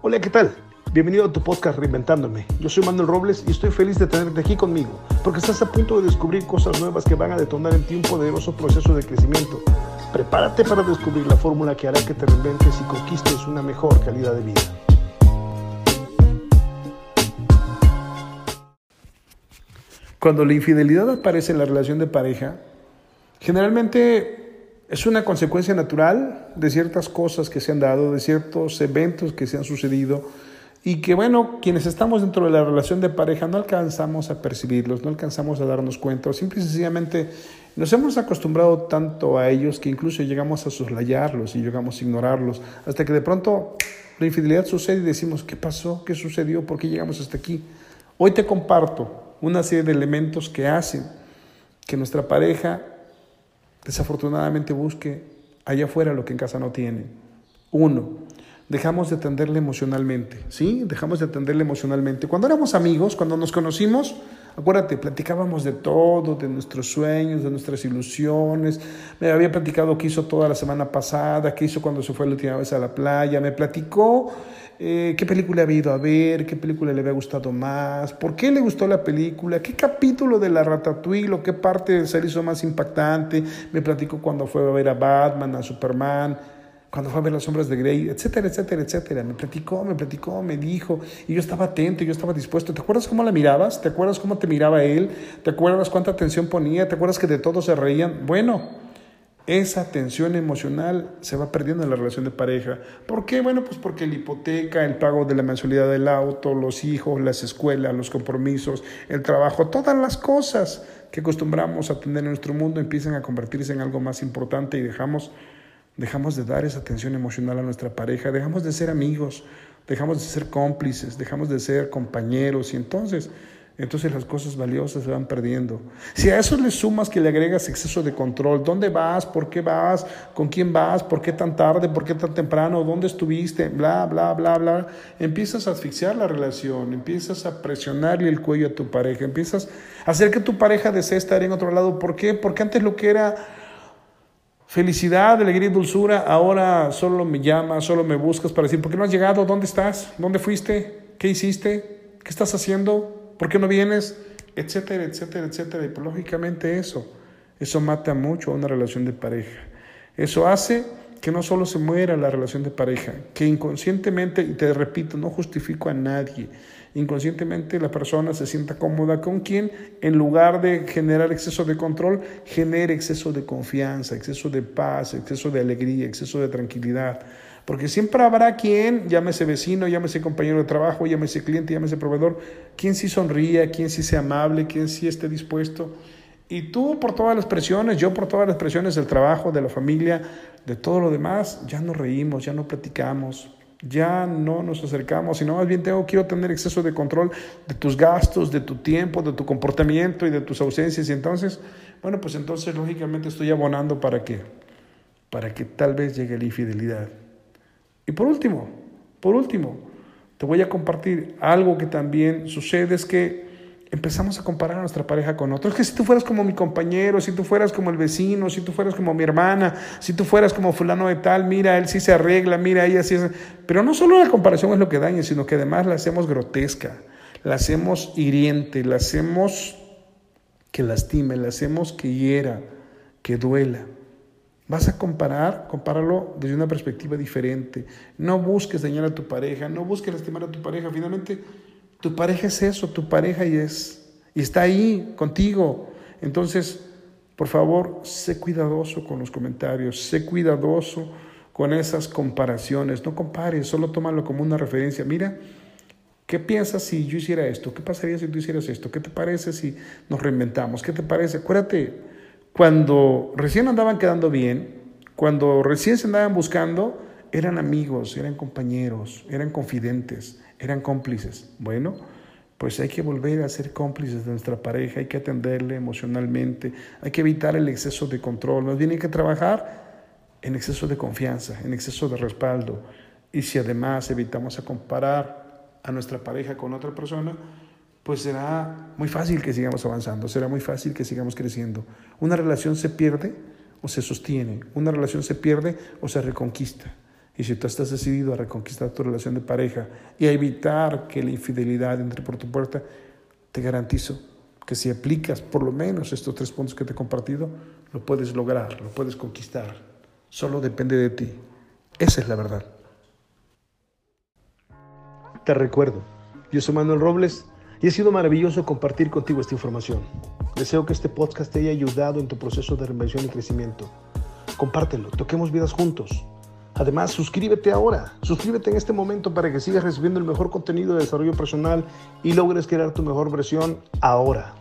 Hola, ¿qué tal? Bienvenido a tu podcast Reinventándome. Yo soy Manuel Robles y estoy feliz de tenerte aquí conmigo, porque estás a punto de descubrir cosas nuevas que van a detonar en ti un poderoso proceso de crecimiento. Prepárate para descubrir la fórmula que hará que te reinventes y conquistes una mejor calidad de vida. Cuando la infidelidad aparece en la relación de pareja, generalmente es una consecuencia natural de ciertas cosas que se han dado, de ciertos eventos que se han sucedido y que, bueno, quienes estamos dentro de la relación de pareja no alcanzamos a percibirlos, no alcanzamos a darnos cuenta, o simple y sencillamente nos hemos acostumbrado tanto a ellos que incluso llegamos a soslayarlos y llegamos a ignorarlos, hasta que de pronto la infidelidad sucede y decimos, ¿qué pasó? ¿Qué sucedió? ¿Por qué llegamos hasta aquí? Hoy te comparto una serie de elementos que hacen que nuestra pareja desafortunadamente busque allá afuera lo que en casa no tiene. Uno, dejamos de atenderle emocionalmente, ¿sí? Dejamos de atenderle emocionalmente. Cuando éramos amigos, cuando nos conocimos, acuérdate, platicábamos de todo, de nuestros sueños, de nuestras ilusiones. Me había platicado qué hizo toda la semana pasada, qué hizo cuando se fue la última vez a la playa. Me platicó eh, qué película había ido a ver, qué película le había gustado más, por qué le gustó la película, qué capítulo de la Ratatouille o qué parte se le hizo más impactante. Me platicó cuando fue a ver a Batman, a Superman cuando fue a ver las sombras de Grey, etcétera, etcétera, etcétera. Me platicó, me platicó, me dijo, y yo estaba atento, yo estaba dispuesto. ¿Te acuerdas cómo la mirabas? ¿Te acuerdas cómo te miraba él? ¿Te acuerdas cuánta atención ponía? ¿Te acuerdas que de todo se reían? Bueno, esa tensión emocional se va perdiendo en la relación de pareja. ¿Por qué? Bueno, pues porque la hipoteca, el pago de la mensualidad del auto, los hijos, las escuelas, los compromisos, el trabajo, todas las cosas que acostumbramos a tener en nuestro mundo empiezan a convertirse en algo más importante y dejamos dejamos de dar esa atención emocional a nuestra pareja, dejamos de ser amigos, dejamos de ser cómplices, dejamos de ser compañeros y entonces, entonces las cosas valiosas se van perdiendo. Si a eso le sumas que le agregas exceso de control, ¿dónde vas? ¿Por qué vas? ¿Con quién vas? ¿Por qué tan tarde? ¿Por qué tan temprano? ¿Dónde estuviste? Bla, bla, bla, bla. Empiezas a asfixiar la relación, empiezas a presionarle el cuello a tu pareja, empiezas a hacer que tu pareja desee estar en otro lado. ¿Por qué? Porque antes lo que era Felicidad, alegría y dulzura, ahora solo me llamas, solo me buscas para decir, ¿por qué no has llegado? ¿Dónde estás? ¿Dónde fuiste? ¿Qué hiciste? ¿Qué estás haciendo? ¿Por qué no vienes? Etcétera, etcétera, etcétera. Y lógicamente eso, eso mata mucho a una relación de pareja. Eso hace que no solo se muera la relación de pareja, que inconscientemente, y te repito, no justifico a nadie, inconscientemente la persona se sienta cómoda con quien, en lugar de generar exceso de control, genere exceso de confianza, exceso de paz, exceso de alegría, exceso de tranquilidad. Porque siempre habrá quien, llámese vecino, llámese compañero de trabajo, llámese cliente, llámese proveedor, quien sí sonría, quien sí sea amable, quien sí esté dispuesto. Y tú por todas las presiones, yo por todas las presiones del trabajo, de la familia, de todo lo demás, ya no reímos, ya no platicamos, ya no nos acercamos, sino más bien tengo, quiero tener exceso de control de tus gastos, de tu tiempo, de tu comportamiento y de tus ausencias. Y entonces, bueno, pues entonces lógicamente estoy abonando para que, para que tal vez llegue la infidelidad. Y por último, por último, te voy a compartir algo que también sucede, es que empezamos a comparar a nuestra pareja con otros. Que si tú fueras como mi compañero, si tú fueras como el vecino, si tú fueras como mi hermana, si tú fueras como fulano de tal, mira, él sí se arregla, mira, ella sí es... Pero no solo la comparación es lo que daña, sino que además la hacemos grotesca, la hacemos hiriente, la hacemos que lastime, la hacemos que hiera, que duela. Vas a comparar, compáralo desde una perspectiva diferente. No busques dañar a tu pareja, no busques lastimar a tu pareja. Finalmente, tu pareja es eso, tu pareja y es, y está ahí contigo. Entonces, por favor, sé cuidadoso con los comentarios, sé cuidadoso con esas comparaciones. No compares, solo tómalo como una referencia. Mira, ¿qué piensas si yo hiciera esto? ¿Qué pasaría si tú hicieras esto? ¿Qué te parece si nos reinventamos? ¿Qué te parece? Acuérdate, cuando recién andaban quedando bien, cuando recién se andaban buscando, eran amigos, eran compañeros, eran confidentes eran cómplices. Bueno, pues hay que volver a ser cómplices de nuestra pareja, hay que atenderle emocionalmente, hay que evitar el exceso de control, más bien que trabajar en exceso de confianza, en exceso de respaldo. Y si además evitamos a comparar a nuestra pareja con otra persona, pues será muy fácil que sigamos avanzando, será muy fácil que sigamos creciendo. Una relación se pierde o se sostiene, una relación se pierde o se reconquista. Y si tú estás decidido a reconquistar tu relación de pareja y a evitar que la infidelidad entre por tu puerta, te garantizo que si aplicas por lo menos estos tres puntos que te he compartido, lo puedes lograr, lo puedes conquistar. Solo depende de ti. Esa es la verdad. Te recuerdo, yo soy Manuel Robles y ha sido maravilloso compartir contigo esta información. Deseo que este podcast te haya ayudado en tu proceso de reinvención y crecimiento. Compártelo, toquemos vidas juntos. Además, suscríbete ahora, suscríbete en este momento para que sigas recibiendo el mejor contenido de desarrollo personal y logres crear tu mejor versión ahora.